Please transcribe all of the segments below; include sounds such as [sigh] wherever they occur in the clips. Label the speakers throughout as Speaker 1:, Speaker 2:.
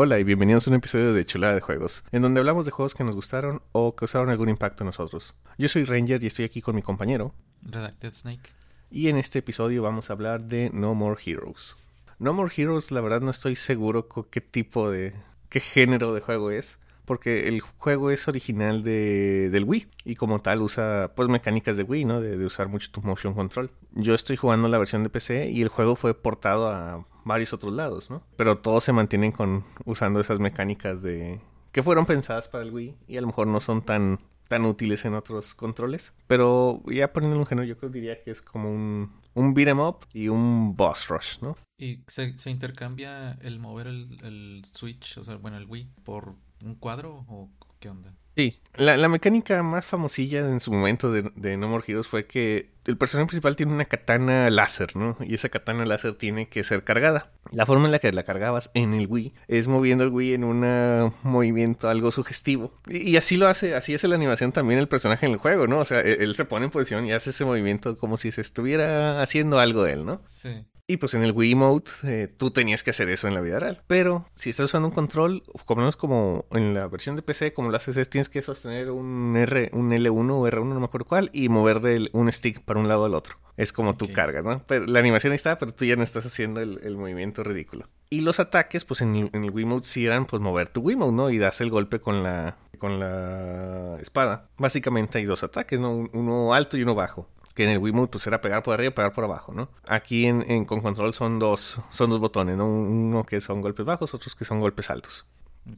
Speaker 1: Hola y bienvenidos a un episodio de Chulada de Juegos, en donde hablamos de juegos que nos gustaron o causaron algún impacto en nosotros. Yo soy Ranger y estoy aquí con mi compañero.
Speaker 2: Redacted Snake.
Speaker 1: Y en este episodio vamos a hablar de No More Heroes. No More Heroes, la verdad no estoy seguro con qué tipo de. qué género de juego es. Porque el juego es original de, del Wii y como tal usa pues mecánicas de Wii, ¿no? De, usar mucho tu motion control. Yo estoy jugando la versión de PC y el juego fue portado a varios otros lados, ¿no? Pero todos se mantienen con usando esas mecánicas de que fueron pensadas para el Wii y a lo mejor no son tan tan útiles en otros controles. Pero ya poniendo un género, yo creo que diría que es como un, un beat 'em up y un boss rush, ¿no?
Speaker 2: Y se, intercambia el mover el Switch, o sea, bueno, el Wii, por un cuadro o qué onda?
Speaker 1: Sí, la, la mecánica más famosilla en su momento de, de No More Heroes fue que el personaje principal tiene una katana láser, ¿no? Y esa katana láser tiene que ser cargada. La forma en la que la cargabas en el Wii es moviendo el Wii en un movimiento algo sugestivo. Y, y, así lo hace, así hace la animación también el personaje en el juego, ¿no? O sea, él, él se pone en posición y hace ese movimiento como si se estuviera haciendo algo él, ¿no?
Speaker 2: Sí.
Speaker 1: Y pues en el Wii Mode eh, tú tenías que hacer eso en la vida real. Pero si estás usando un control, como menos como en la versión de PC, como lo haces es tienes que sostener un R, un L1 o R1, no me acuerdo cuál, y mover el, un stick para un lado al otro. Es como okay. tú cargas, ¿no? Pero la animación ahí está, pero tú ya no estás haciendo el, el movimiento ridículo. Y los ataques, pues en el, en el Wii Mode sí eran pues mover tu Wii Mode, ¿no? Y das el golpe con la, con la espada. Básicamente hay dos ataques, ¿no? Uno alto y uno bajo que en el Wiimote pues era pegar por arriba y pegar por abajo, ¿no? Aquí en, en, con control son dos, son dos botones, ¿no? Uno que son golpes bajos, otros que son golpes altos.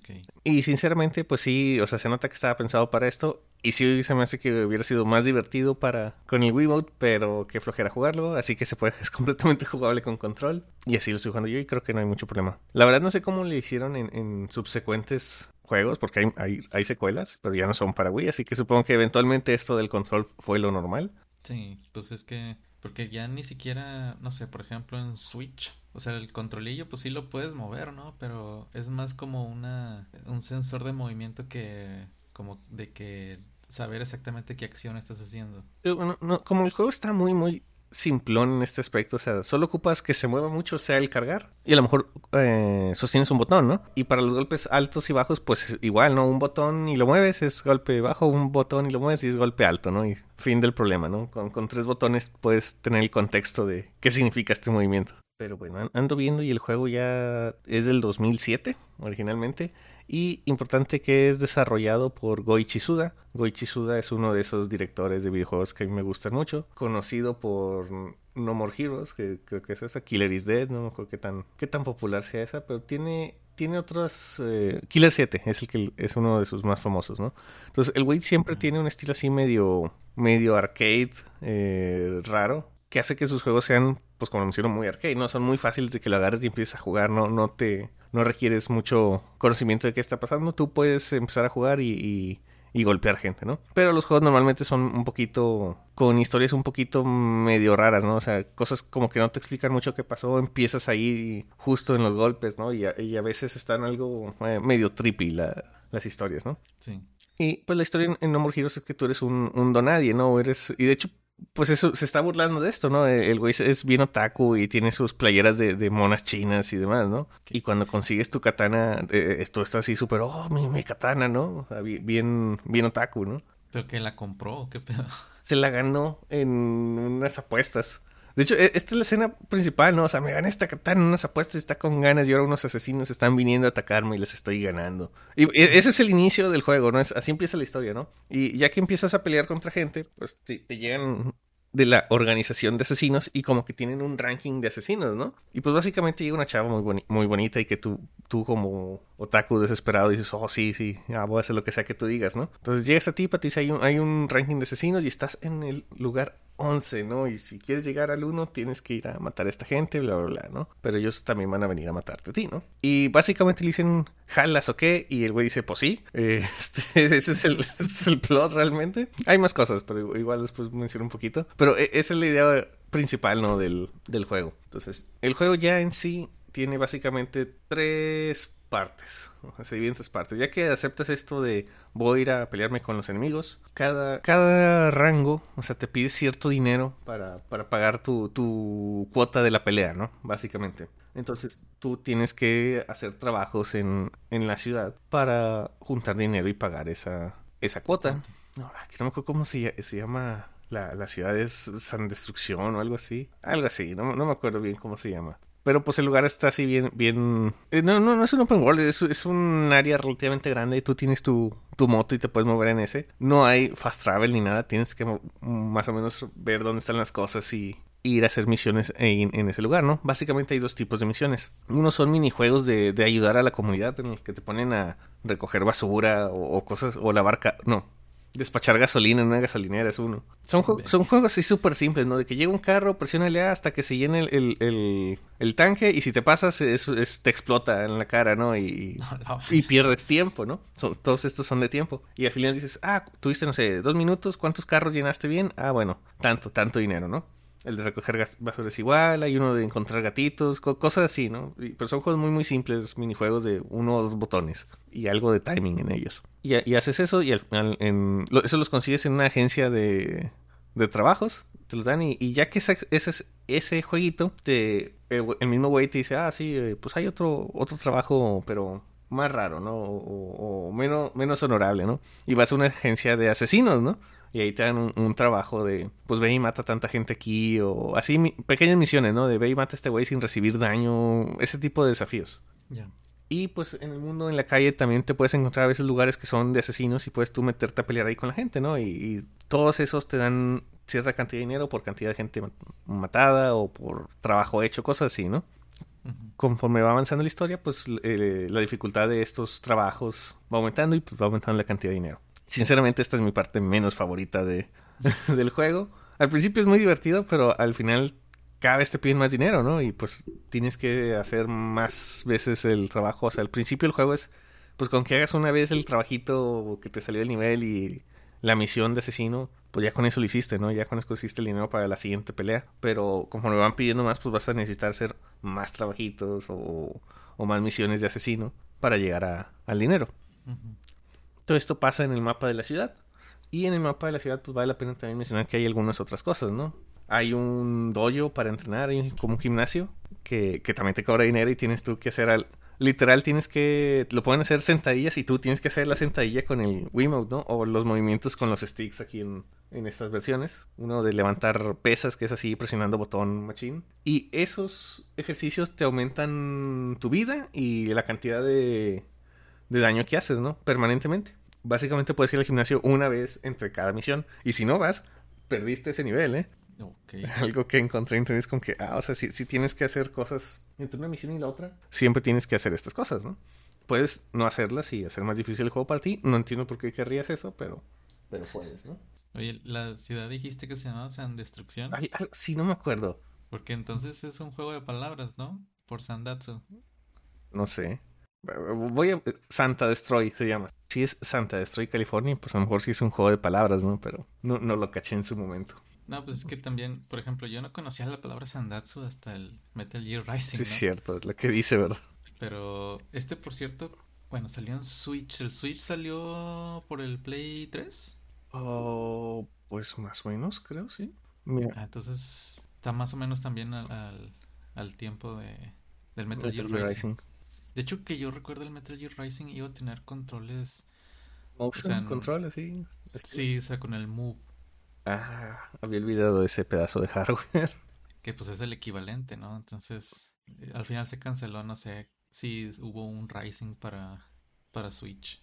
Speaker 2: Okay.
Speaker 1: Y sinceramente, pues sí, o sea, se nota que estaba pensado para esto. Y sí se me hace que hubiera sido más divertido para con el Wiimote, pero que flojera jugarlo. Así que se puede, [laughs] es completamente jugable con control. Y así lo estoy jugando yo y creo que no hay mucho problema. La verdad no sé cómo le hicieron en, en subsecuentes juegos, porque hay, hay, hay secuelas, pero ya no son para Wii. Así que supongo que eventualmente esto del control fue lo normal.
Speaker 2: Sí, pues es que, porque ya ni siquiera, no sé, por ejemplo en Switch, o sea, el controlillo pues sí lo puedes mover, ¿no? Pero es más como una, un sensor de movimiento que, como de que saber exactamente qué acción estás haciendo.
Speaker 1: Bueno, no, como el juego está muy, muy simplón en este aspecto. O sea, solo ocupas que se mueva mucho, sea el cargar. Y a lo mejor eh, sostienes un botón, ¿no? Y para los golpes altos y bajos, pues igual, ¿no? Un botón y lo mueves es golpe bajo, un botón y lo mueves y es golpe alto, ¿no? Y fin del problema, ¿no? Con, con tres botones puedes tener el contexto de qué significa este movimiento. Pero bueno, ando viendo y el juego ya es del 2007 originalmente. Y importante que es desarrollado por Goichi Suda. Goichi Suda es uno de esos directores de videojuegos que a mí me gustan mucho. Conocido por No More Heroes, que creo que es esa. Killer is Dead, no me acuerdo qué tan, qué tan popular sea esa, pero tiene, tiene otras... Eh, Killer 7 es el que es uno de sus más famosos, ¿no? Entonces el güey siempre tiene un estilo así medio, medio arcade, eh, raro que hace que sus juegos sean, pues como lo menciono, muy arcade, ¿no? Son muy fáciles de que lo agarres y empieces a jugar, no, no te, no requieres mucho conocimiento de qué está pasando, tú puedes empezar a jugar y, y, y, golpear gente, ¿no? Pero los juegos normalmente son un poquito, con historias un poquito medio raras, ¿no? O sea, cosas como que no te explican mucho qué pasó, empiezas ahí justo en los golpes, ¿no? Y a, y a veces están algo eh, medio trippy la, las historias, ¿no?
Speaker 2: Sí.
Speaker 1: Y pues la historia en No More Heroes es que tú eres un, un donadie, ¿no? Eres, y de hecho pues eso se está burlando de esto, ¿no? El güey es bien otaku y tiene sus playeras de, de monas chinas y demás, ¿no? Y cuando consigues tu katana, eh, esto está así súper, oh, mi, mi, katana, ¿no? O sea, bien, bien otaku, ¿no?
Speaker 2: ¿Pero que la compró? ¿Qué pedo?
Speaker 1: Se la ganó en unas apuestas. De hecho, esta es la escena principal, ¿no? O sea, me gané esta katana unas apuestas está con ganas y ahora unos asesinos están viniendo a atacarme y les estoy ganando. Y ese es el inicio del juego, ¿no? Es, así empieza la historia, ¿no? Y ya que empiezas a pelear contra gente, pues te, te llegan de la organización de asesinos y como que tienen un ranking de asesinos, ¿no? Y pues básicamente llega una chava muy, boni muy bonita y que tú, tú como otaku desesperado dices, oh sí, sí, ya voy a hacer lo que sea que tú digas, ¿no? Entonces llegas a ti, te dice, hay un, hay un ranking de asesinos y estás en el lugar 11, ¿no? Y si quieres llegar al 1 tienes que ir a matar a esta gente, bla, bla, bla, ¿no? Pero ellos también van a venir a matarte a ti, ¿no? Y básicamente le dicen, jalas o qué, y el güey dice, pues sí, [laughs] este, ese, es el, plot realmente. Hay más cosas, pero igual después menciono un poquito. Pero esa es la idea principal, ¿no? Del, del juego. Entonces, el juego ya en sí tiene básicamente tres partes, [laughs] en tres partes. Ya que aceptas esto de voy a ir a pelearme con los enemigos, cada, cada rango, o sea, te pide cierto dinero para, para pagar tu, tu cuota de la pelea, ¿no? Básicamente. Entonces tú tienes que hacer trabajos en, en la ciudad para juntar dinero y pagar esa, esa cuota. No, aquí no me acuerdo cómo se, se llama. La, la, ciudad es San Destrucción o algo así. Algo así, no, no me acuerdo bien cómo se llama. Pero pues el lugar está así bien, bien... Eh, no, no, no es un open world, es, es un área relativamente grande y tú tienes tu, tu, moto y te puedes mover en ese. No hay fast travel ni nada, tienes que más o menos ver dónde están las cosas y ir a hacer misiones en, en ese lugar, ¿no? Básicamente hay dos tipos de misiones. Uno son minijuegos de, de ayudar a la comunidad en los que te ponen a recoger basura o, cosas, o lavar... No, despachar gasolina en una gasolinera es uno. Son, son juegos así súper simples, ¿no? De que llega un carro, presiónale A hasta que se llene el, el, el, tanque y si te pasas es, te explota en la cara, ¿no? Y, y pierdes tiempo, ¿no? todos estos son de tiempo. Y al final dices, ah, tuviste, no sé, dos minutos, ¿cuántos carros llenaste bien? Ah, bueno, tanto, tanto dinero, ¿no? El de recoger basura es igual, hay uno de encontrar gatitos, cosas así, ¿no? Pero son juegos muy, muy simples, minijuegos de uno o dos botones y algo de timing en ellos. Y, haces eso y al final, en, eso los consigues en una agencia de, de trabajos, te los dan y, y ya que ese, ese, ese jueguito, te, el, mismo güey te dice, ah, sí, eh, pues hay otro, otro trabajo, pero más raro, ¿no? O, o menos, menos honorable, ¿no? Y vas a una agencia de asesinos, ¿no? Y ahí te dan un, trabajo de, pues ve y mata a tanta gente aquí, o así pequeñas misiones, ¿no? De ve y mata a este güey sin recibir daño, ese tipo de desafíos. Ya. Y pues en el mundo, en la calle, también te puedes encontrar a veces lugares que son de asesinos y puedes tú meterte a pelear ahí con la gente, ¿no? Y, todos esos te dan cierta cantidad de dinero por cantidad de gente matada o por trabajo hecho, cosas así, ¿no? Conforme va avanzando la historia, pues eh, la dificultad de estos trabajos va aumentando y pues va aumentando la cantidad de dinero. Sinceramente, esta es mi parte menos favorita de, [laughs] del juego. Al principio es muy divertido, pero al final cada vez te piden más dinero, ¿no? Y pues tienes que hacer más veces el trabajo. O sea, al principio el juego es, pues con que hagas una vez el trabajito que te salió el nivel y la misión de asesino, pues ya con eso lo hiciste, ¿no? Ya con eso hiciste el dinero para la siguiente pelea. Pero conforme van pidiendo más, pues vas a necesitar hacer más trabajitos o, o más misiones de asesino para llegar a, al dinero. Esto pasa en el mapa de la ciudad. Y en el mapa de la ciudad, pues vale la pena también mencionar que hay algunas otras cosas, ¿no? Hay un dojo para entrenar, hay como un gimnasio que, que también te cobra dinero y tienes tú que hacer al, literal tienes que lo pueden hacer sentadillas y tú tienes que hacer la sentadilla con el Wiimote, ¿no? O los movimientos con los sticks aquí en, en estas versiones. Uno de levantar pesas, que es así presionando botón machine. Y esos ejercicios te aumentan tu vida y la cantidad de, de daño que haces, ¿no? Permanentemente básicamente puedes ir al gimnasio una vez entre cada misión. Y si no vas, perdiste ese nivel, ¿eh? [laughs] Algo que encontré en internet es con que, ah, o sea, si, si tienes que hacer cosas entre una misión y la otra, siempre tienes que hacer estas cosas, ¿no? Puedes no hacerlas y hacer más difícil el juego para ti. No entiendo por qué querrías eso, pero, pero puedes, ¿no?
Speaker 2: Oye, la ciudad dijiste que se llamaba San Destrucción.
Speaker 1: Ay, sí, no me acuerdo.
Speaker 2: Porque entonces es un juego de palabras, ¿no? Por Sandatsu.
Speaker 1: No sé. Voy a. Santa Destroy se llama. Si es Santa Destroy California, pues a lo mejor sí es un juego de palabras, ¿no? Pero no, no lo caché en su momento.
Speaker 2: No, pues es que también, por ejemplo, yo no conocía la palabra Sandatsu hasta el Metal Gear Rising.
Speaker 1: Sí, es cierto, es lo que dice, ¿verdad?
Speaker 2: Pero este, por cierto, bueno, salió en Switch. ¿El Switch salió por el Play 3?
Speaker 1: Oh, pues más o menos, creo, sí.
Speaker 2: Ah, entonces está más o menos también al, al, tiempo de, del Metal, Gear, Rising. De hecho, que yo recuerdo el Metal Gear Rising iba a tener controles.
Speaker 1: Motion controles, sí.
Speaker 2: Sí, o sea, con el Move.
Speaker 1: Ah, había olvidado ese pedazo de hardware. [laughs]
Speaker 2: Que pues es el equivalente, ¿no? Entonces, eh, al final se canceló, no sé si hubo un Rising para, para Switch.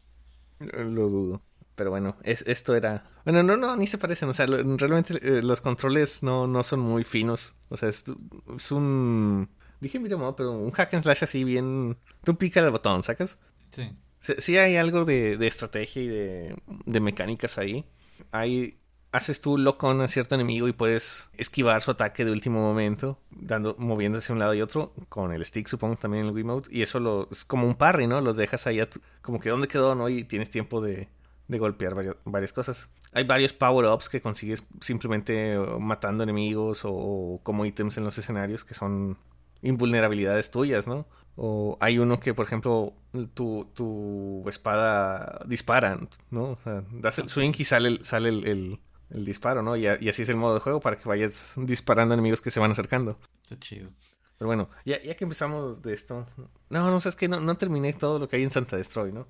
Speaker 1: Lo dudo. Pero bueno, es, esto era... Bueno, no, no, ni se parecen. O sea, realmente eh, los controles no, no son muy finos. O sea, es, es un Dije mira, pero un hack and slash así bien. Tú pica el botón, ¿sacas? Sí. Sí, hay algo de, de estrategia y de, de, mecánicas ahí. Hay. Haces tú loco a cierto enemigo y puedes esquivar su ataque de último momento, dando, moviéndose de un lado y otro, con el stick, supongo, también en el Wiimote. Y eso lo, es como un parry, ¿no? Los dejas ahí, como que dónde quedó, ¿no? Y tienes tiempo de, de golpear varias, varias, cosas. Hay varios power-ups que consigues simplemente matando enemigos o, como ítems en los escenarios que son invulnerabilidades tuyas, ¿no? O hay uno que, por ejemplo, tu, tu espada dispara, ¿no? O sea, das el swing y sale el, sale el, disparo, ¿no? Y, así es el modo de juego para que vayas disparando enemigos que se van acercando.
Speaker 2: Está chido.
Speaker 1: Pero bueno, ya, ya que empezamos de esto. No, no, sé, es que no, no terminé todo lo que hay en Santa Destroy, ¿no?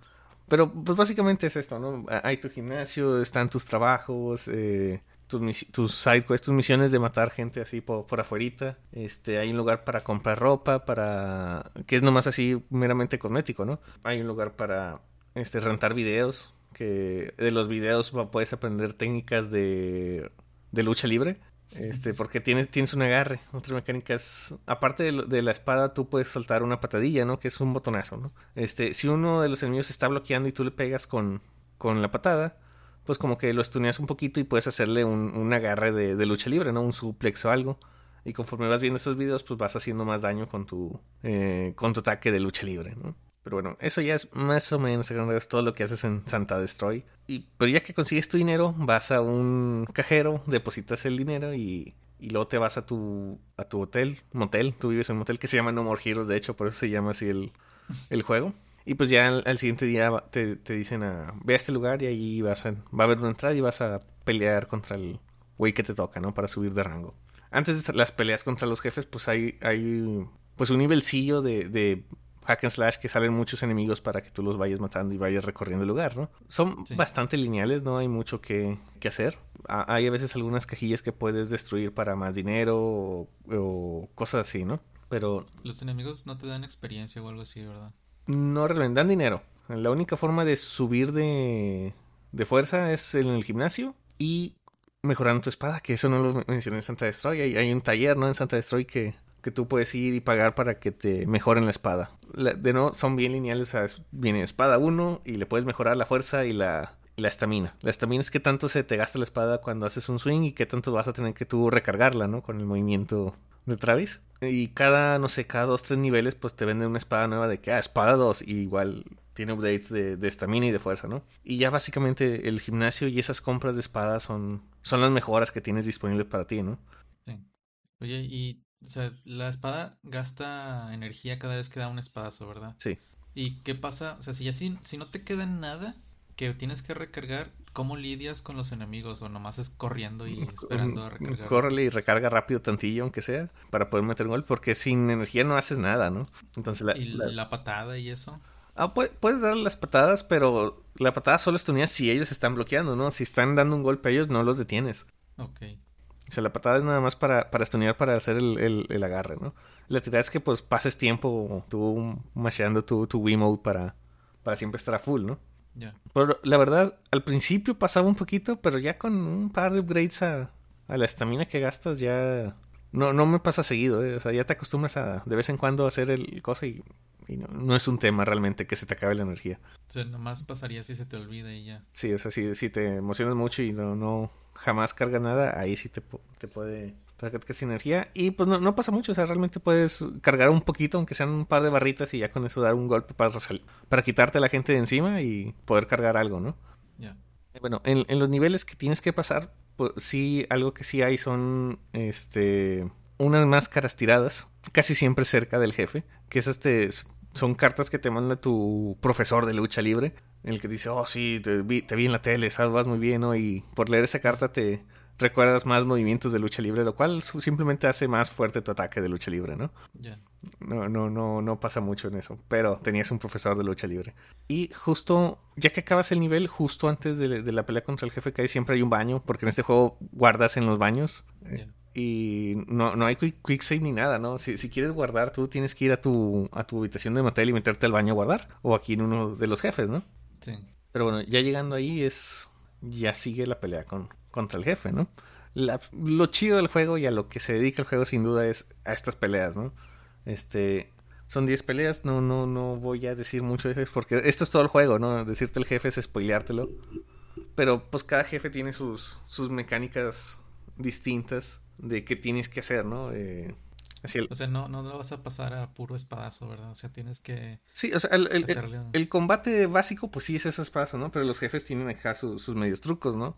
Speaker 1: Pero pues básicamente es esto, ¿no? Hay tu gimnasio, están tus trabajos, eh, tus, tus side tus misiones de matar gente así por, por afuerita. Este, hay un lugar para comprar ropa, para... que es nomás así meramente cosmético, ¿no? Hay un lugar para este, rentar videos, que de los videos puedes aprender técnicas de, de lucha libre. Este, porque tienes, tienes un agarre. Otras mecánicas. Aparte de, la espada, tú puedes soltar una patadilla, ¿no? Que es un botonazo, ¿no? Este, si uno de los enemigos está bloqueando y tú le pegas con, con la patada, pues como que lo estuneas un poquito y puedes hacerle un, un agarre de, de, lucha libre, ¿no? Un suplex o algo. Y conforme vas viendo estos videos, pues vas haciendo más daño con tu, eh, con tu ataque de lucha libre, ¿no? Pero bueno, eso ya es más o menos es todo lo que haces en Santa Destroy. Y, pero ya que consigues tu dinero, vas a un cajero, depositas el dinero y, y luego te vas a tu, a tu hotel, motel. Tú vives en un motel que se llama No More Heroes, de hecho, por eso se llama así el, el juego. Y pues ya al, siguiente día te, te, dicen a, ve a este lugar y ahí vas a, va a haber una entrada y vas a pelear contra el güey que te toca, ¿no? Para subir de rango. Antes de las peleas contra los jefes, pues hay, hay pues un nivelcillo de, de hack and slash que salen muchos enemigos para que tú los vayas matando y vayas recorriendo el lugar, ¿no? Son bastante lineales, no hay mucho que, que, hacer. hay a veces algunas cajillas que puedes destruir para más dinero o, cosas así, ¿no? Pero...
Speaker 2: Los enemigos no te dan experiencia o algo así, ¿verdad?
Speaker 1: No realmente dan dinero. La única forma de subir de, de fuerza es en el gimnasio y mejorando tu espada, que eso no lo mencioné en Santa Destroy. Hay, hay un taller, ¿no? En Santa Destroy que que tú puedes ir y pagar para que te mejoren la espada. de no, son bien lineales, o sea, viene espada 1 y le puedes mejorar la fuerza y la la estamina. La estamina es que tanto se te gasta la espada cuando haces un swing y que tanto vas a tener que tú recargarla, ¿no? Con el movimiento de Travis. Y cada, no sé, cada dos, tres niveles, pues te venden una espada nueva de que, ah, espada 2, y igual tiene updates de estamina y de fuerza, ¿no? Y ya básicamente el gimnasio y esas compras de espadas son, son las mejoras que tienes disponibles para ti, ¿no?
Speaker 2: Sí. Oye, y o sea, la espada gasta energía cada vez que da un espadazo, ¿verdad?
Speaker 1: Sí.
Speaker 2: ¿Y qué pasa? O sea, si ya si, si no te queda nada que tienes que recargar, ¿cómo lidias con los enemigos? ¿O nomás es corriendo y esperando a recargar?
Speaker 1: Córrele y recarga rápido tantillo, aunque sea, para poder meter un gol, porque sin energía no haces nada, ¿no?
Speaker 2: Entonces la, ¿Y la, patada y eso?
Speaker 1: Ah, puedes dar las patadas, pero la patada solo es si ellos están bloqueando, ¿no? Si están dando un golpe a ellos, no los detienes.
Speaker 2: Ok.
Speaker 1: O sea, la patada es nada más para, para estunear, para hacer el, el, agarre, ¿no? La tirada es que pues pases tiempo tú masheando tu, tu Wiimote para, para siempre estar a full, ¿no? Pero la verdad, al principio pasaba un poquito, pero ya con un par de upgrades a, a la estamina que gastas ya... No, no me pasa seguido, ¿eh? O sea, ya te acostumbras a de vez en cuando hacer el cosa y, y no, no, es un tema realmente que se te acabe la energía.
Speaker 2: O sea, nomás pasaría si se te olvida y ya.
Speaker 1: Sí, o sea, si, si te emocionas mucho y no, no, jamás carga nada, ahí sí te, te puede para que energía. Y pues no, no, pasa mucho, o sea, realmente puedes cargar un poquito, aunque sean un par de barritas, y ya con eso dar un golpe para, para quitarte a la gente de encima y poder cargar algo, ¿no?
Speaker 2: Ya.
Speaker 1: Bueno, en, en, los niveles que tienes que pasar, pues sí, algo que sí hay son este unas máscaras tiradas, casi siempre cerca del jefe, que es este son cartas que te manda tu profesor de lucha libre en el que dice, oh sí, te vi, te vi en la tele, sabes, vas muy bien, ¿no? Y por leer esa carta te recuerdas más movimientos de lucha libre, lo cual simplemente hace más fuerte tu ataque de lucha libre, ¿no?
Speaker 2: Ya.
Speaker 1: No, no, no, no pasa mucho en eso, pero tenías un profesor de lucha libre. Y justo, ya que acabas el nivel, justo antes de, la pelea contra el jefe que hay siempre hay un baño, porque en este juego guardas en los baños. y no, no hay quick, save ni nada, ¿no? Si, si, quieres guardar, tú tienes que ir a tu, a tu habitación de motel y meterte al baño a guardar. O aquí en uno de los jefes, ¿no? Pero bueno, ya llegando ahí es. Ya sigue la pelea con, contra el jefe, ¿no? lo chido del juego y a lo que se dedica el juego sin duda es a estas peleas, ¿no? Este. Son 10 peleas, no, no, no voy a decir mucho de eso porque esto es todo el juego, ¿no? Decirte el jefe es spoileártelo. Pero pues cada jefe tiene sus, sus mecánicas distintas de qué tienes que hacer, ¿no? Eh,
Speaker 2: o sea, no, no lo vas a pasar a puro espadazo, ¿verdad? O sea, tienes que...
Speaker 1: Sí, o sea, el, combate básico, pues sí es ese espadazo, ¿no? Pero los jefes tienen acá sus medios trucos, ¿no?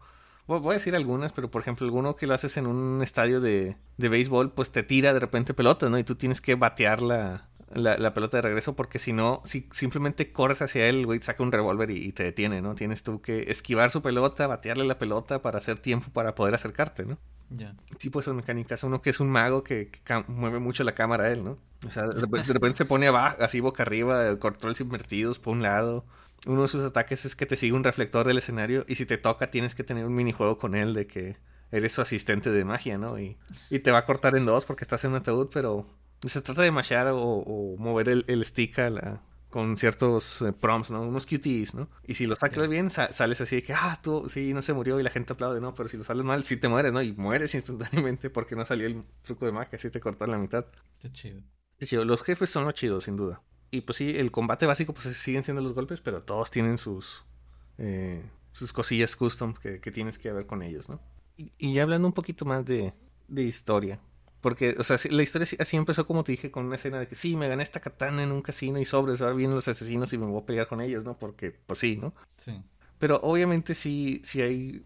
Speaker 1: Voy a decir algunas, pero por ejemplo, alguno que lo haces en un estadio de, de béisbol, pues te tira de repente pelota, ¿no? Y tú tienes que batear la, la, pelota de regreso porque si no, si simplemente corres hacia él, güey, saca un revólver y, te detiene, ¿no? Tienes tú que esquivar su pelota, batearle la pelota para hacer tiempo para poder acercarte, ¿no?
Speaker 2: Ya.
Speaker 1: Tipo esas mecánicas. Uno que es un mago que, mueve mucho la cámara a él, ¿no? O sea, de repente, de repente se pone abajo, así boca arriba, controles invertidos por un lado. Uno de sus ataques es que te sigue un reflector del escenario y si te toca tienes que tener un minijuego con él de que eres su asistente de magia, ¿no? Y, y te va a cortar en dos porque estás en un ataúd, pero se trata de mashear o, o mover el, el stick a la- con ciertos eh, prompts, ¿no? Unos QTEs, ¿no? Y si lo sacas bien, sa- sales así de que, ah, tú, sí, no se murió y la gente aplaude, ¿no? Pero si lo sales mal, sí te mueres, ¿no? Y mueres [laughs] instantáneamente porque no salió el truco de magia, sí te cortan la mitad.
Speaker 2: Está chido.
Speaker 1: Sí, chido. Los jefes son lo chido, sin duda. Y pues sí, el combate básico, pues siguen siendo los golpes, pero todos tienen sus, eh, sus cosillas custom que, que tienes que ver con ellos, ¿no? Y, y ya hablando un poquito más de, de historia. Porque, o sea, la historia sí- así empezó, como te dije, con una escena de que sí, me gané esta katana en un casino y sobres, ahora vienen los asesinos y me voy a pelear con ellos, ¿no? Porque, pues sí, ¿no?
Speaker 2: Sí.
Speaker 1: Pero obviamente sí, sí hay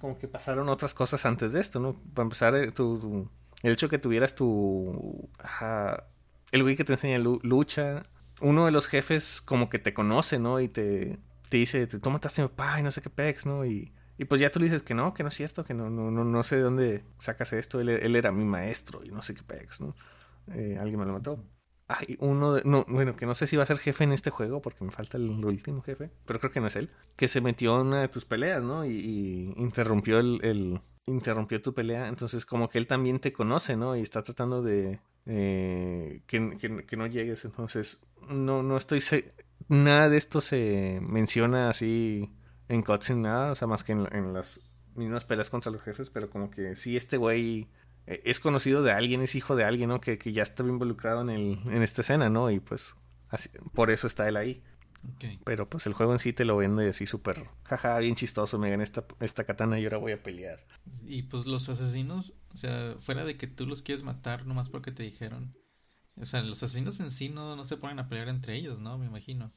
Speaker 1: como que pasaron otras cosas antes de esto, ¿no? Para empezar, eh, tu, tu- el hecho que tuvieras tu... ajá, el güey que te enseña lu- lucha, uno de los jefes como que te conoce, ¿no? Y te, te dice, tú mataste a mi papá y no sé qué pex, ¿no? Y, y pues ya tú le dices que no, que no es cierto, que no, no, no, no sé de dónde sacas esto, él, él era mi maestro y no sé qué pex, ¿no? Eh, alguien me lo mató. Hay uno de, no, bueno, que no sé si va a ser jefe en este juego porque me falta el último jefe, pero creo que no es él, que se metió en una de tus peleas, ¿no? Y, interrumpió el- interrumpió tu pelea, entonces como que él también te conoce, ¿no? Y está tratando de eh, que, que- que no llegues, entonces no, no estoy nada de esto se menciona así en cutscene nada, o sea, más que en, en las mismas peleas contra los jefes, pero como que sí este güey eh, es conocido de alguien, es hijo de alguien, ¿no? Que, que ya estaba involucrado en, el, en esta escena, ¿no? Y pues por eso está él ahí. Pero pues el juego en sí te lo vende así súper, jaja, bien chistoso, me gané esta, esta katana y ahora voy a pelear.
Speaker 2: Y pues los asesinos, o sea, fuera de que tú los quieres matar nomás porque te dijeron. O sea, los asesinos en sí no, no se ponen a pelear entre ellos, ¿no? Me imagino.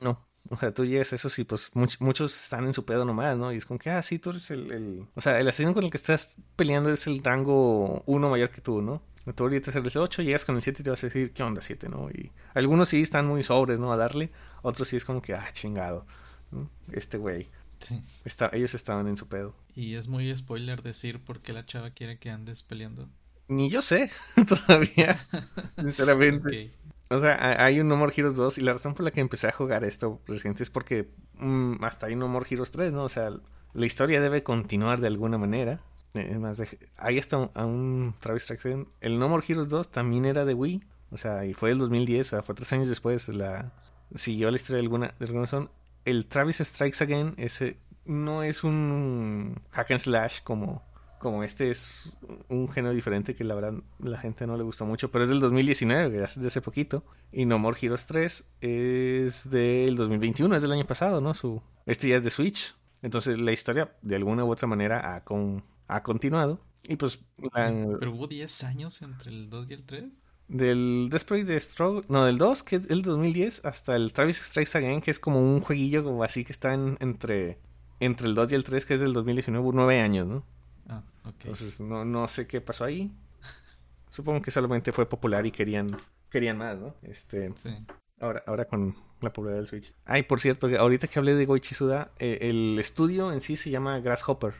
Speaker 1: No, o sea, tú llegas a eso sí, pues much- muchos están en su pedo nomás, ¿no? Y es como que, ah, sí, tú eres el, el... O sea, el asesino con el que estás peleando es el rango uno mayor que tú, ¿no? Tú ahorita eres el 8, llegas con el 7 y te vas a decir, ¿qué onda 7, no? Y algunos sí están muy sobres, ¿no? A darle, otros sí es como que, ah, chingado, ¿no? Este güey,
Speaker 2: Sí.
Speaker 1: está, ellos estaban en su pedo.
Speaker 2: Y es muy spoiler decir por qué la chava quiere que andes peleando.
Speaker 1: Ni yo sé, [laughs] todavía, [laughs] sinceramente.
Speaker 2: Ok.
Speaker 1: O sea, ha- hay un No More Heroes 2 y la razón por la que empecé a jugar esto reciente es porque mm, hasta hay No More Heroes 3, ¿no? O sea, la historia debe continuar de alguna manera. Eh, Es más, hay hasta un, a un Travis. El No More Heroes 2 también era de Wii. O sea, y fue el 2010, o sea, fue tres años después. La, siguió la historia de alguna, de alguna razón. El Travis Strikes Again ese, no es un hack and slash como, como este, es un género diferente que la verdad la gente no le gustó mucho, pero es del 2019, que es de hace poquito. Y No More Heroes 3 es del 2021, es del año pasado, ¿no? Su, este ya es de Switch. Entonces la historia de alguna u otra manera ha, con, ha continuado. Y pues la-
Speaker 2: Pero hubo 10 años entre el 2 y el 3.
Speaker 1: del Desperate Struggle, no, del 2, que es el 2010, hasta el Travis Strikes Again, que es como un jueguillo como así que está en- entre, entre el 2 y el 3, que es del 2019, hubo 9 años, ¿no?
Speaker 2: Ah.
Speaker 1: Entonces no, no sé qué pasó ahí. Supongo que solamente fue popular y querían, querían más, ¿no? Este,
Speaker 2: Sí.
Speaker 1: ahora, ahora con la popularidad del Switch. Ay, por cierto, ahorita que hablé de Goichi Suda, eh, el estudio en sí se llama Grasshopper,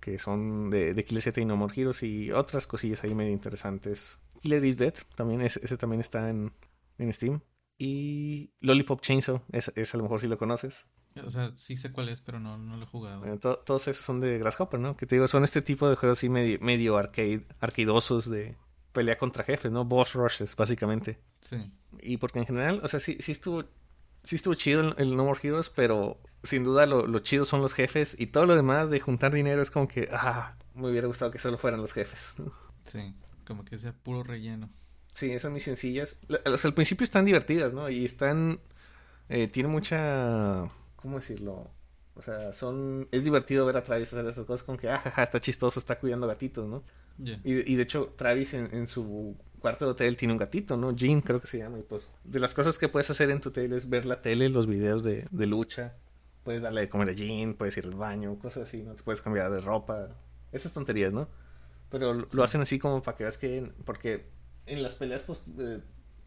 Speaker 1: que son de, de Killer 7 y No More Heroes y otras cosillas ahí medio interesantes. Killer is Dead, también es- ese también está en, en Steam. Y Lollipop Chainsaw, ese, ese a lo mejor si lo conoces.
Speaker 2: O sea, sí sé cuál es, pero no, no lo he jugado.
Speaker 1: Bueno, to- todos esos son de Grasshopper, ¿no? Que te digo, son este tipo de juegos así medio, medio arcade, arcaidosos de pelea contra jefes, ¿no? Boss rushes, básicamente.
Speaker 2: Sí.
Speaker 1: Y porque en general, o sea, sí, sí estuvo, sí estuvo chido el, el No More Heroes, pero sin duda lo, lo chido son los jefes y todo lo demás de juntar dinero es como que, ah, me hubiera gustado que solo fueran los jefes.
Speaker 2: Sí. Como que sea puro relleno.
Speaker 1: Sí, son muy sencillas. La- o sea, al principio están divertidas, ¿no? Y están, eh, tiene mucha, ¿cómo decirlo? O sea, son, es divertido ver a Travis hacer estas cosas como que, ah, jaja, está chistoso, está cuidando gatitos, ¿no?
Speaker 2: Ya.
Speaker 1: Y, y de hecho, Travis en, en su cuarto de hotel tiene un gatito, ¿no? Jean creo que se llama. Y pues, de las cosas que puedes hacer en tu tele es ver la tele, los videos de, de lucha. Puedes darle de comer a Jean, puedes ir al baño, cosas así, ¿no? Te puedes cambiar de ropa. Esas tonterías, ¿no? Pero lo lo hacen así como para que veas que... Porque en las peleas, pues, eh,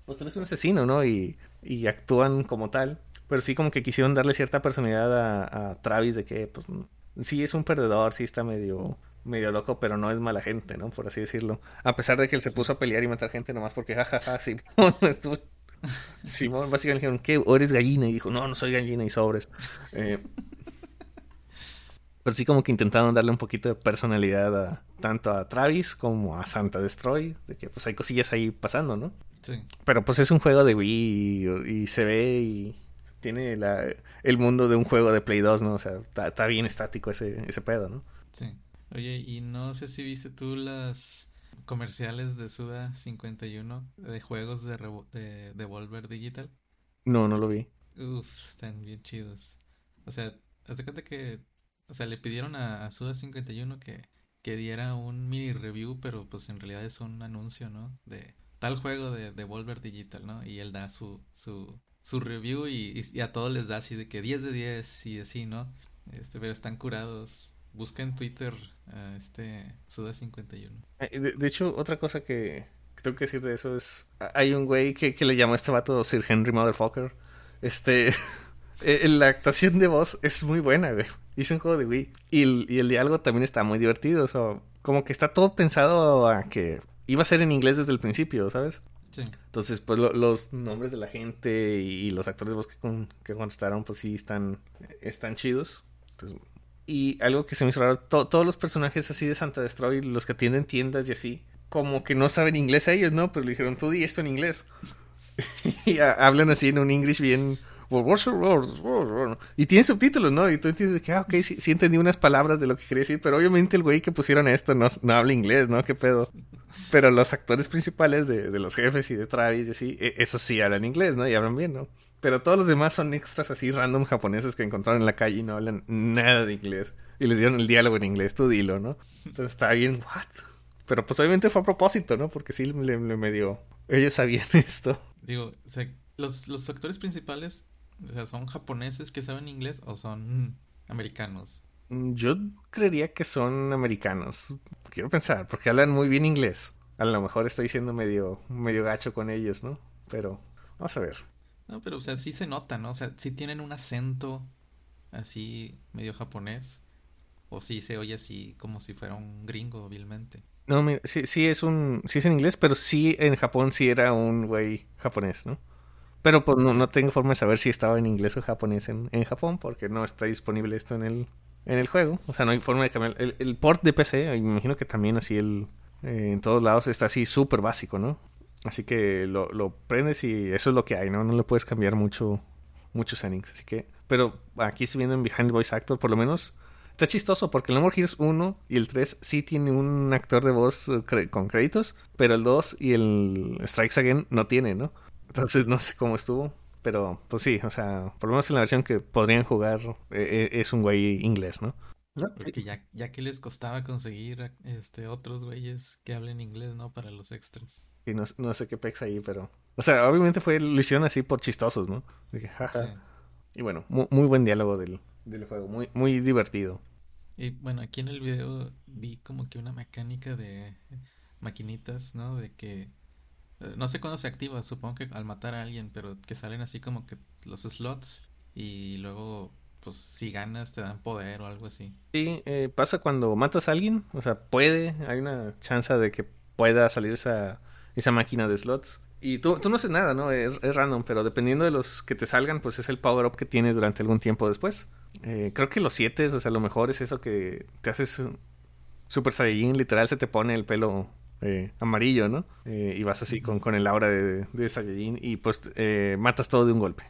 Speaker 1: pues tú eres un asesino, ¿no? Y, y actúan como tal. Pero sí como que quisieron darle cierta personalidad a, a Travis de que, pues, sí es un perdedor, sí está medio medio loco, pero no es mala gente, ¿no? Por así decirlo. A pesar de que él se puso a pelear y matar gente nomás porque, jajaja, [laughs] Simón [laughs] estuvo... [laughs] Simón básicamente dijeron, ¿qué? ¿O eres gallina? Y dijo, no, no soy gallina y sobres. Eh, pero sí como que intentaron darle un poquito de personalidad a, tanto a Travis como a Santa Destroy, de que pues hay cosillas ahí pasando, ¿no? Sí. Pero pues es un juego de Wii y, se ve y tiene la, el mundo de un juego de Play 2, ¿no? O sea, está, bien estático ese, ese pedo, ¿no?
Speaker 2: Sí. Oye, y no sé si viste tú las comerciales de Suda 51 de juegos de, de Devolver Digital.
Speaker 1: No, no lo vi.
Speaker 2: Uf, están bien chidos. O sea, haz de cuenta que, o sea, le pidieron a, Suda 51 que, que diera un mini review, pero pues en realidad es un anuncio, ¿no? De tal juego de Devolver Digital, ¿no? Y él da su, su, su review y, y, a todos les da así de que 10 de 10 y así, ¿no? Este, pero están curados Busca en Twitter a este Suda51.
Speaker 1: Eh, de, hecho, otra cosa que, tengo que decir de eso es. Hay un güey que, le llamó a este vato Sir Henry Motherfucker. Este. [laughs] Eh, la actuación de voz es muy buena, güey. Hice un juego de Wii. Y el, y el diálogo también está muy divertido. O sea, como que está todo pensado a que iba a ser en inglés desde el principio, ¿sabes? Sí. Entonces, pues los nombres de la gente y, los actores de voz que, que contrataron, pues sí están, están chidos. Entonces, y algo que se me hizo raro, todos los personajes así de Santa Destroy, los que atienden tiendas y así, como que no saben inglés a ellos, ¿no? Pero le dijeron, tú di esto en inglés. [laughs] y hablan así en un inglés bien... Y tienen subtítulos, ¿no? Y tú entiendes que, ah, ok, sí, entendí unas palabras de lo que quería decir, pero obviamente el güey que pusieron esto no, no habla inglés, ¿no? ¿Qué pedo? Pero los actores principales de, de los jefes y de Travis y así, e, esos sí hablan inglés, ¿no? Y hablan bien, ¿no? Pero todos los demás son extras así random japoneses que encontraron en la calle y no hablan nada de inglés. Y les dieron el diálogo en inglés, tú dilo, ¿no? Entonces está bien, ¿what? Pero pues obviamente fue a propósito, ¿no? Porque sí le, medio... Ellos sabían [laughs] esto.
Speaker 2: Digo, o sea, los, los actores principales, o sea, ¿son japoneses que saben inglés o son americanos?
Speaker 1: Yo creería que son americanos. Quiero pensar, porque hablan muy bien inglés. A lo mejor estoy siendo medio, medio gacho con ellos, ¿no? Pero vamos a ver.
Speaker 2: No, pero o sea, sí se nota, ¿no? O sea, sí tienen un acento así medio japonés. O sí se oye así como si fuera un gringo, obviamente.
Speaker 1: No, mira, sí, sí es un. Sí es en inglés, pero sí en Japón sí era un güey japonés, ¿no? Pero pues no, no, tengo forma de saber si estaba en inglés o japonés en, en, Japón, porque no está disponible esto en el, en el juego. O sea, no hay forma de cambiar. El, el port de PC, me imagino que también así el. Eh, en todos lados está así súper básico, ¿no? Así que lo, lo, prendes y eso es lo que hay, ¿no? No le puedes cambiar mucho, muchos settings. Así que, pero aquí estoy viendo en Behind Voice Actor, por lo menos, está chistoso porque el No More Heroes 1 y el 3 sí tiene un actor de voz eh, con créditos, pero el 2 y el Strikes Again no tiene, ¿no? Entonces no sé cómo estuvo. Pero, pues sí, o sea, por lo menos en la versión que podrían jugar eh, eh, es un güey inglés, ¿no?
Speaker 2: Porque ya, ya que les costaba conseguir este otros güeyes que hablen inglés, ¿no? Para los extras.
Speaker 1: Y no, no sé qué pex ahí, pero. O sea, obviamente fue, lo hicieron así por chistosos, ¿no? Y bueno, muy, buen diálogo del, del, juego, muy, muy divertido.
Speaker 2: Y bueno, aquí en el video vi como que una mecánica de maquinitas, ¿no? De que. Eh, no sé cuándo se activa, supongo que al matar a alguien, pero que salen así como que los slots y luego pues si ganas te dan poder o algo así.
Speaker 1: Sí, eh, pasa cuando matas a alguien, o sea, puede, hay una chance de que pueda salir esa, esa máquina de slots. Y tú, tú no haces nada, ¿no? Es, random, pero dependiendo de los que te salgan, pues es el power-up que tienes durante algún tiempo después. Eh, creo que los 7, o sea, lo mejor es eso que te haces Super Saiyajin, literal se te pone el pelo eh, amarillo, ¿no? y vas así con, con el aura de, de Saiyajin y pues matas todo de un golpe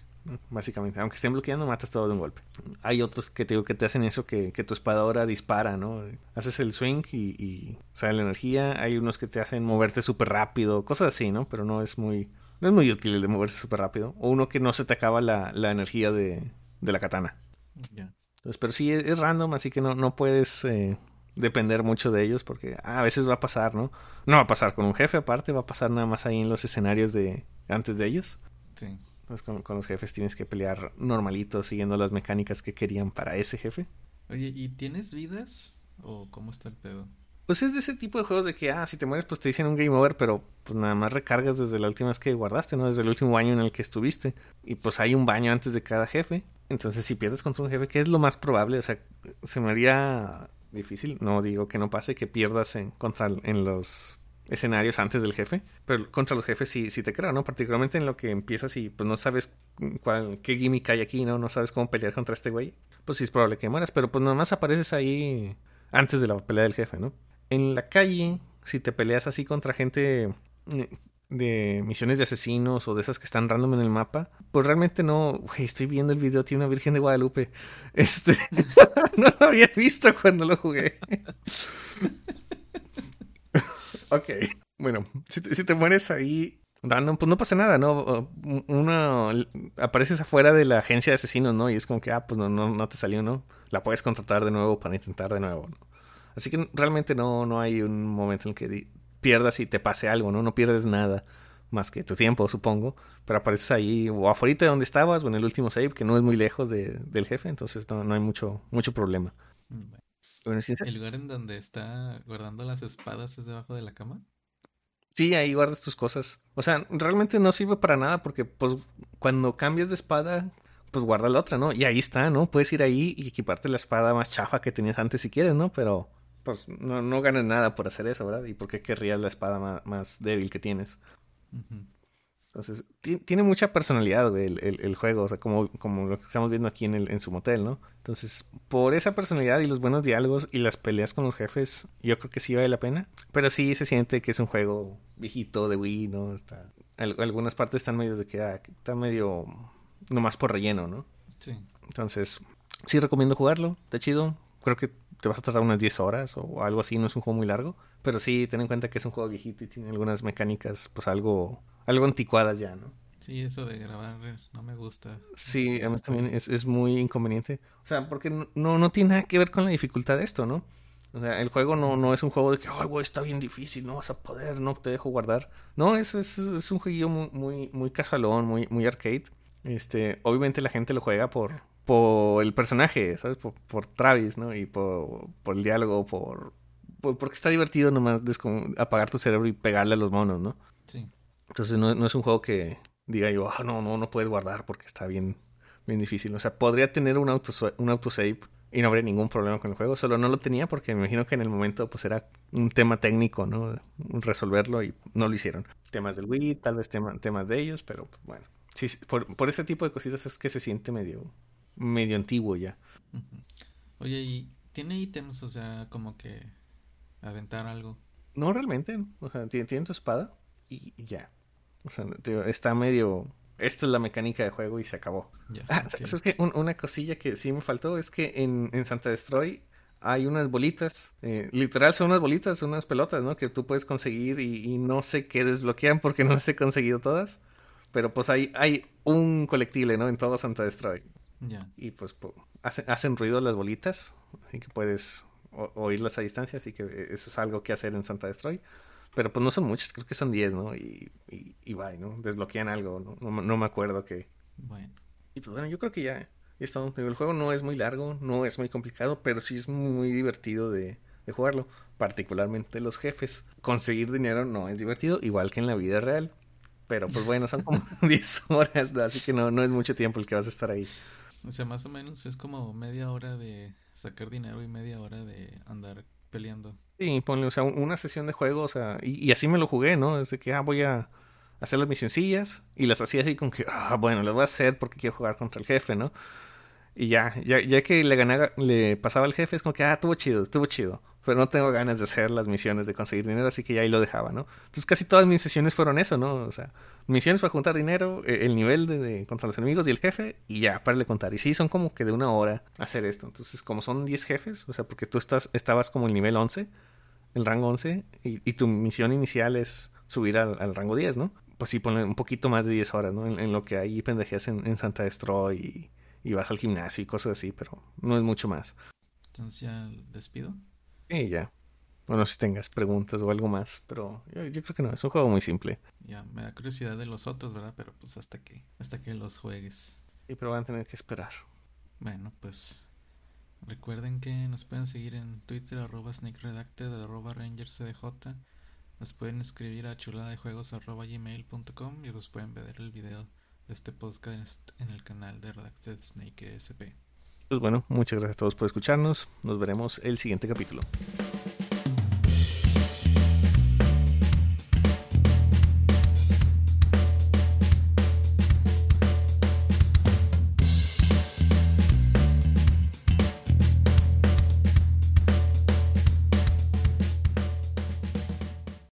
Speaker 1: básicamente. Aunque estén bloqueando, matas todo de un golpe. Hay otros que te digo que te hacen eso que, tu espada ahora dispara, ¿no? Haces el swing y, sale la energía. Hay unos que te hacen moverte súper rápido, cosas así, ¿no? Pero no es muy, no es muy útil el de moverse súper rápido. O uno que no se te acaba la, energía de, la katana. Entonces, pero sí es, random, así que no, no puedes eh, depender mucho de ellos porque ah, a veces va a pasar, ¿no? No va a pasar con un jefe aparte, va a pasar nada más ahí en los escenarios de antes de ellos. Sí. Pues con, los jefes tienes que pelear normalito, siguiendo las mecánicas que querían para ese jefe.
Speaker 2: Oye, ¿y tienes vidas? ¿O cómo está el pedo?
Speaker 1: Pues es de ese tipo de juegos de que, ah, si te mueres, pues te dicen un game over, pero pues nada más recargas desde la última vez que guardaste, ¿no? Desde el último baño en el que estuviste. Y pues hay un baño antes de cada jefe. Entonces, si pierdes contra un jefe, ¿qué es lo más probable? O sea, se me haría difícil. No digo que no pase, que pierdas en, contra, en los escenarios antes del jefe. Pero contra los jefes sí, sí te creo, ¿no? Particularmente en lo que empiezas y pues no sabes cuál, qué gimmick hay aquí, ¿no? No sabes cómo pelear contra este güey. Pues sí es probable que mueras. Pero pues nada más apareces ahí antes de la pelea del jefe, ¿no? En la calle, si te peleas así contra gente eh, de misiones de asesinos o de esas que están random en el mapa, pues realmente no, estoy viendo el video, tiene una Virgen de Guadalupe. [laughs] Este, [laughs] no lo había visto cuando lo jugué. [laughs] ok, bueno, si te, si te mueres ahí random, pues no pasa nada, ¿no? Uno apareces afuera de la agencia de asesinos, ¿no? Y es como que, ah, pues no, no, no te salió, ¿no? La puedes contratar de nuevo para intentar de nuevo, ¿no? Así que realmente no, no hay un momento en el que pierdas y te pase algo, ¿no? No pierdes nada más que tu tiempo, supongo. Pero apareces ahí o afuera de donde estabas o en el último save, que no es muy lejos de, del jefe, entonces no, no hay mucho, mucho problema.
Speaker 2: Bueno, ¿El lugar en donde está guardando las espadas es debajo de la cama?
Speaker 1: Sí, ahí guardas tus cosas. O sea, realmente no sirve para nada porque pues cuando cambias de espada, pues guarda la otra, ¿no? Y ahí está, ¿no? Puedes ir ahí y equiparte la espada más chafa que tenías antes si quieres, ¿no? Pero pues no, no ganas nada por hacer eso, ¿verdad? ¿Y por qué querrías la espada más, débil que tienes? Entonces, tiene mucha personalidad, güey, el, juego, o sea, como, como lo que estamos viendo aquí en, el, en su motel, ¿no? Entonces, por esa personalidad y los buenos diálogos y las peleas con los jefes, yo creo que sí vale la pena. Pero sí se siente que es un juego viejito de Wii, ¿no? Está, algunas partes están medio de que ah, está medio nomás por relleno, ¿no?
Speaker 2: Sí.
Speaker 1: Entonces, sí recomiendo jugarlo, está chido. Creo que te vas a tardar unas 10 horas o algo así, no es un juego muy largo. Pero sí, ten en cuenta que es un juego viejito y tiene algunas mecánicas, pues algo, algo anticuadas ya, ¿no?
Speaker 2: Sí, eso de grabar no me gusta.
Speaker 1: Sí, a mí también es, es muy inconveniente. O sea, porque no, no tiene nada que ver con la dificultad de esto, ¿no? O sea, el juego no, no es un juego de que, ay, güey, está bien difícil, no vas a poder, no te dejo guardar. No, es, es, es un jueguillo muy, muy, muy casualón, muy, muy arcade. Este, obviamente la gente lo juega por, por el personaje, ¿sabes? Por, Travis, ¿no? Y por, el diálogo, por, Porque está divertido nomás apagar tu cerebro y pegarle a los monos, ¿no?
Speaker 2: Sí.
Speaker 1: Entonces no, es un juego que diga yo, ah, no, no, no puedes guardar porque está bien, bien difícil. O sea, podría tener un, auto, un autosave y no habría ningún problema con el juego. Solo no lo tenía porque me imagino que en el momento pues era un tema técnico, ¿no? Resolverlo y no lo hicieron. Temas del Wii, tal vez temas de ellos, pero pues, bueno. Sí, por, por ese tipo de cositas es que se siente medio, medio antiguo ya.
Speaker 2: Oye, ¿y tiene ítems, o sea, como que aventar algo?
Speaker 1: No, realmente, o sea, tiene, tu espada y, ya. O sea, está medio... Esta es la mecánica de juego y se acabó. ah, una cosilla que sí me faltó es que en, en Santa Destroy hay unas bolitas, eh, literal son unas bolitas, unas pelotas, ¿no? Que tú puedes conseguir y, y, no sé qué desbloquean porque no las he conseguido todas. Pero pues hay, hay un colectible, ¿no? En todo Santa Destroy. Y pues hacen ruido las bolitas, así que puedes oírlas a distancia, así que eso es algo que hacer en Santa Destroy. Pero pues no son muchas, creo que son 10, ¿no? Y, y, y bye, ¿no? Desbloquean algo, ¿no? No, me acuerdo qué.
Speaker 2: Bueno.
Speaker 1: Y pues bueno, yo creo que ya está. El juego no es muy largo, no es muy complicado, pero sí es muy divertido de, de jugarlo. Particularmente los jefes. Conseguir dinero no es divertido, igual que en la vida real. Pero pues bueno, son como [laughs] 10 horas, así que no, no es mucho tiempo el que vas a estar ahí.
Speaker 2: O sea, más o menos es como media hora de sacar dinero y media hora de andar peleando.
Speaker 1: Sí, ponle, o sea, una sesión de juego, o sea, y, así me lo jugué, ¿no? Desde que, ah, voy a hacer las misioncillas y las hacía así con que, ah, bueno, las voy a hacer porque quiero jugar contra el jefe, ¿no? Y ya, ya, ya que le ganaba, le pasaba al jefe, es como que, ah, estuvo chido, estuvo chido pero no tengo ganas de hacer las misiones de conseguir dinero, así que ya ahí lo dejaba, ¿no? Entonces casi todas mis sesiones fueron eso, ¿no? O sea, misiones para juntar dinero, e, el nivel de, contra los enemigos y el jefe, y ya, para le contar. Y sí, son como que de una hora hacer esto. Entonces, como son 10 jefes, o sea, porque tú estás, estabas como el nivel 11, el rango 11, y, tu misión inicial es subir al, rango 10, ¿no? Pues sí, ponle un poquito más de 10 horas, ¿no? En, lo que hay pendejeas en, en Santa Destroy y, y vas al gimnasio y cosas así, pero no es mucho más.
Speaker 2: Entonces ya despido.
Speaker 1: Y ya. Bueno, si tengas preguntas o algo más, pero yo, creo que no, es un juego muy simple.
Speaker 2: Ya, me da curiosidad de los otros, ¿verdad? Pero pues hasta que, hasta que los juegues.
Speaker 1: Sí, pero van a tener que esperar.
Speaker 2: Bueno, pues Recuerden que nos pueden seguir en Twitter, arroba SnakeRedacted, arroba RangersCDJ. Nos pueden escribir a chuladadejuegos arroba gmail.com y los pueden ver el video de este podcast en el canal de Redacted Snake SP.
Speaker 1: Pues bueno, muchas gracias a todos por escucharnos. Nos veremos el siguiente capítulo.